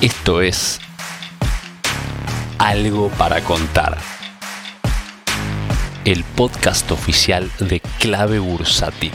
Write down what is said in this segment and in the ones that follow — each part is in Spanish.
Esto es Algo para contar. El podcast oficial de Clave Bursati.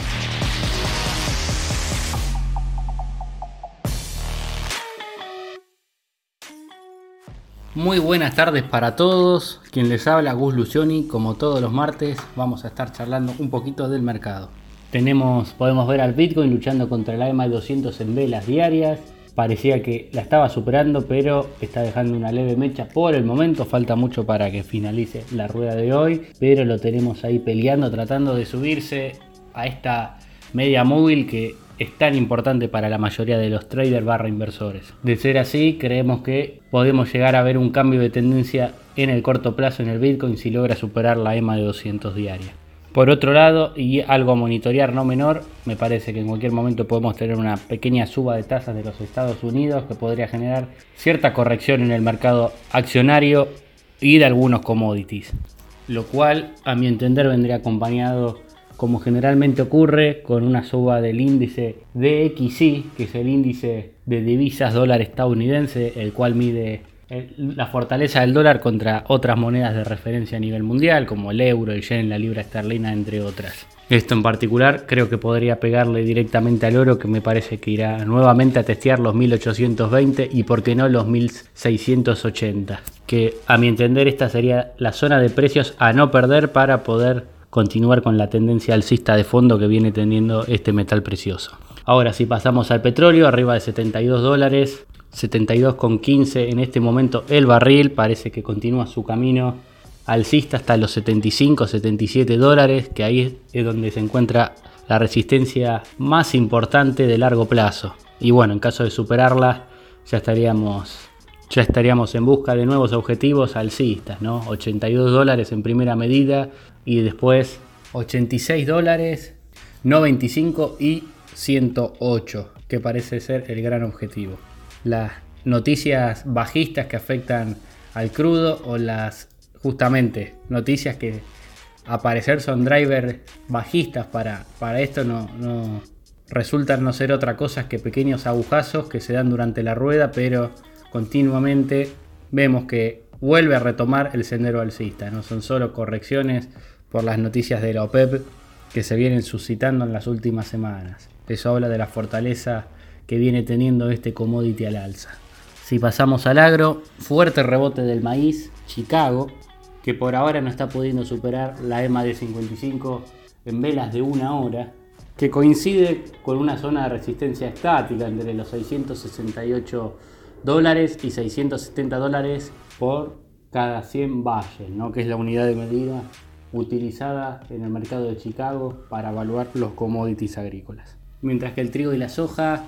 Muy buenas tardes para todos. Quien les habla, Gus Lucioni. Como todos los martes, vamos a estar charlando un poquito del mercado. Tenemos, podemos ver al Bitcoin luchando contra la EMA 200 en velas diarias. Parecía que la estaba superando, pero está dejando una leve mecha por el momento. Falta mucho para que finalice la rueda de hoy, pero lo tenemos ahí peleando, tratando de subirse a esta media móvil que es tan importante para la mayoría de los traders barra inversores. De ser así, creemos que podemos llegar a ver un cambio de tendencia en el corto plazo en el Bitcoin si logra superar la EMA de 200 diarias. Por otro lado, y algo a monitorear no menor, me parece que en cualquier momento podemos tener una pequeña suba de tasas de los Estados Unidos que podría generar cierta corrección en el mercado accionario y de algunos commodities. Lo cual, a mi entender, vendría acompañado como generalmente ocurre, con una suba del índice DXY, que es el índice de divisas dólar estadounidense, el cual mide la fortaleza del dólar contra otras monedas de referencia a nivel mundial, como el euro, el yen, la libra esterlina, entre otras. Esto en particular creo que podría pegarle directamente al oro, que me parece que irá nuevamente a testear los 1820 y por qué no los 1680. Que a mi entender esta sería la zona de precios a no perder para poder continuar con la tendencia alcista de fondo que viene teniendo este metal precioso. Ahora si pasamos al petróleo, arriba de 72 dólares, 72,15 en este momento el barril, parece que continúa su camino alcista hasta los 75, 77 dólares, que ahí es donde se encuentra la resistencia más importante de largo plazo. Y bueno, en caso de superarla, ya estaríamos, ya estaríamos en busca de nuevos objetivos alcistas, ¿no? 82 dólares en primera medida, y después 86 dólares, 95 y 108, que parece ser el gran objetivo. Las noticias bajistas que afectan al crudo o las justamente noticias que aparecer son drivers bajistas para, para esto no, no resultan no ser otra cosa que pequeños agujazos que se dan durante la rueda, pero continuamente vemos que vuelve a retomar el sendero alcista, no son solo correcciones por las noticias de la OPEP que se vienen suscitando en las últimas semanas. Eso habla de la fortaleza que viene teniendo este commodity al alza. Si pasamos al agro, fuerte rebote del maíz, Chicago, que por ahora no está pudiendo superar la EMA de 55 en velas de una hora, que coincide con una zona de resistencia estática entre los 668 dólares y 670 dólares por cada 100 valles, ¿no? que es la unidad de medida utilizada en el mercado de Chicago para evaluar los commodities agrícolas. Mientras que el trigo y la soja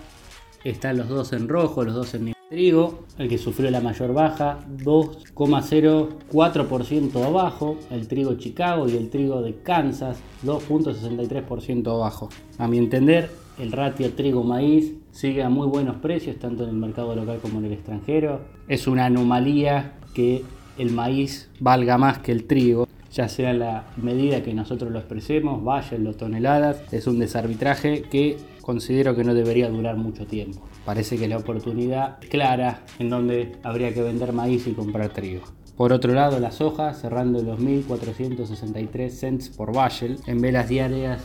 están los dos en rojo, los dos en trigo, el que sufrió la mayor baja, 2,04% abajo, el trigo Chicago y el trigo de Kansas, 2,63% abajo. A mi entender, el ratio trigo-maíz sigue a muy buenos precios, tanto en el mercado local como en el extranjero. Es una anomalía que el maíz valga más que el trigo ya sea la medida que nosotros lo expresemos, en los toneladas, es un desarbitraje que considero que no debería durar mucho tiempo. Parece que la oportunidad clara en donde habría que vender maíz y comprar trigo. Por otro lado, la soja cerrando los 1.463 cents por Bashel en velas diarias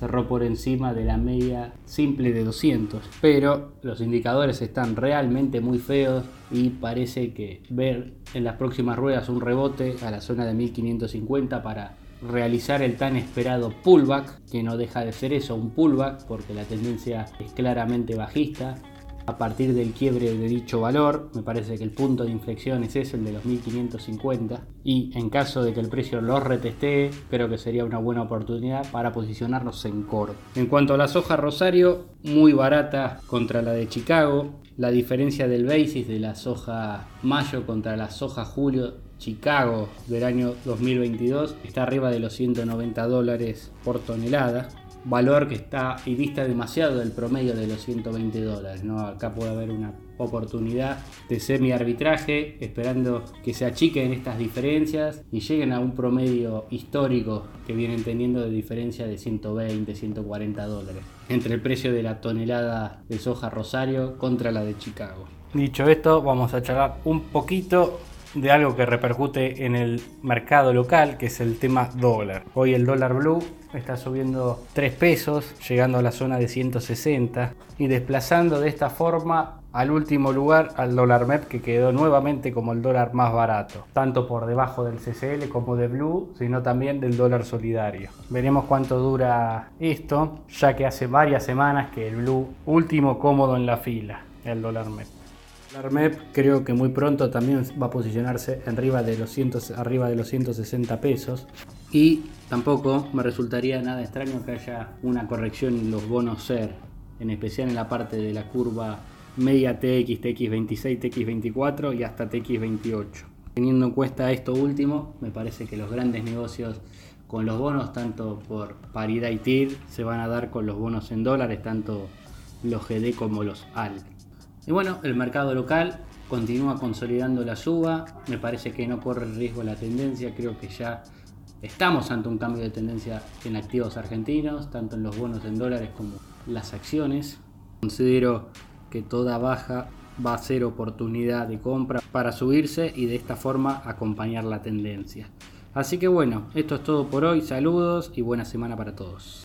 cerró por encima de la media simple de 200. Pero los indicadores están realmente muy feos y parece que ver en las próximas ruedas un rebote a la zona de 1550 para realizar el tan esperado pullback, que no deja de ser eso, un pullback, porque la tendencia es claramente bajista a partir del quiebre de dicho valor. Me parece que el punto de inflexión es eso, el de los 1550. Y en caso de que el precio lo retestee, creo que sería una buena oportunidad para posicionarnos en core. En cuanto a la soja Rosario, muy barata contra la de Chicago. La diferencia del basis de la soja mayo contra la soja julio Chicago del año 2022 está arriba de los 190 dólares por tonelada. Valor que está y dista demasiado del promedio de los 120 dólares. ¿no? Acá puede haber una oportunidad de semi-arbitraje, esperando que se achiquen estas diferencias y lleguen a un promedio histórico que vienen teniendo de diferencia de 120, 140 dólares entre el precio de la tonelada de soja Rosario contra la de Chicago. Dicho esto, vamos a charlar un poquito de algo que repercute en el mercado local, que es el tema dólar. Hoy el dólar blue está subiendo 3 pesos, llegando a la zona de 160 y desplazando de esta forma al último lugar al dólar MEP que quedó nuevamente como el dólar más barato, tanto por debajo del CCL como de Blue, sino también del dólar solidario. Veremos cuánto dura esto, ya que hace varias semanas que el Blue último cómodo en la fila, el dólar MEP. El dólar MEP creo que muy pronto también va a posicionarse arriba de los, arriba de los 160 pesos y tampoco me resultaría nada extraño que haya una corrección en los bonos SER, en especial en la parte de la curva media TX, TX26, TX24 y hasta TX28. Teniendo en cuenta esto último, me parece que los grandes negocios con los bonos, tanto por paridad y TIR, se van a dar con los bonos en dólares, tanto los GD como los AL. Y bueno, el mercado local continúa consolidando la suba, me parece que no corre riesgo la tendencia, creo que ya estamos ante un cambio de tendencia en activos argentinos, tanto en los bonos en dólares como las acciones. Considero que toda baja va a ser oportunidad de compra para subirse y de esta forma acompañar la tendencia. Así que bueno, esto es todo por hoy, saludos y buena semana para todos.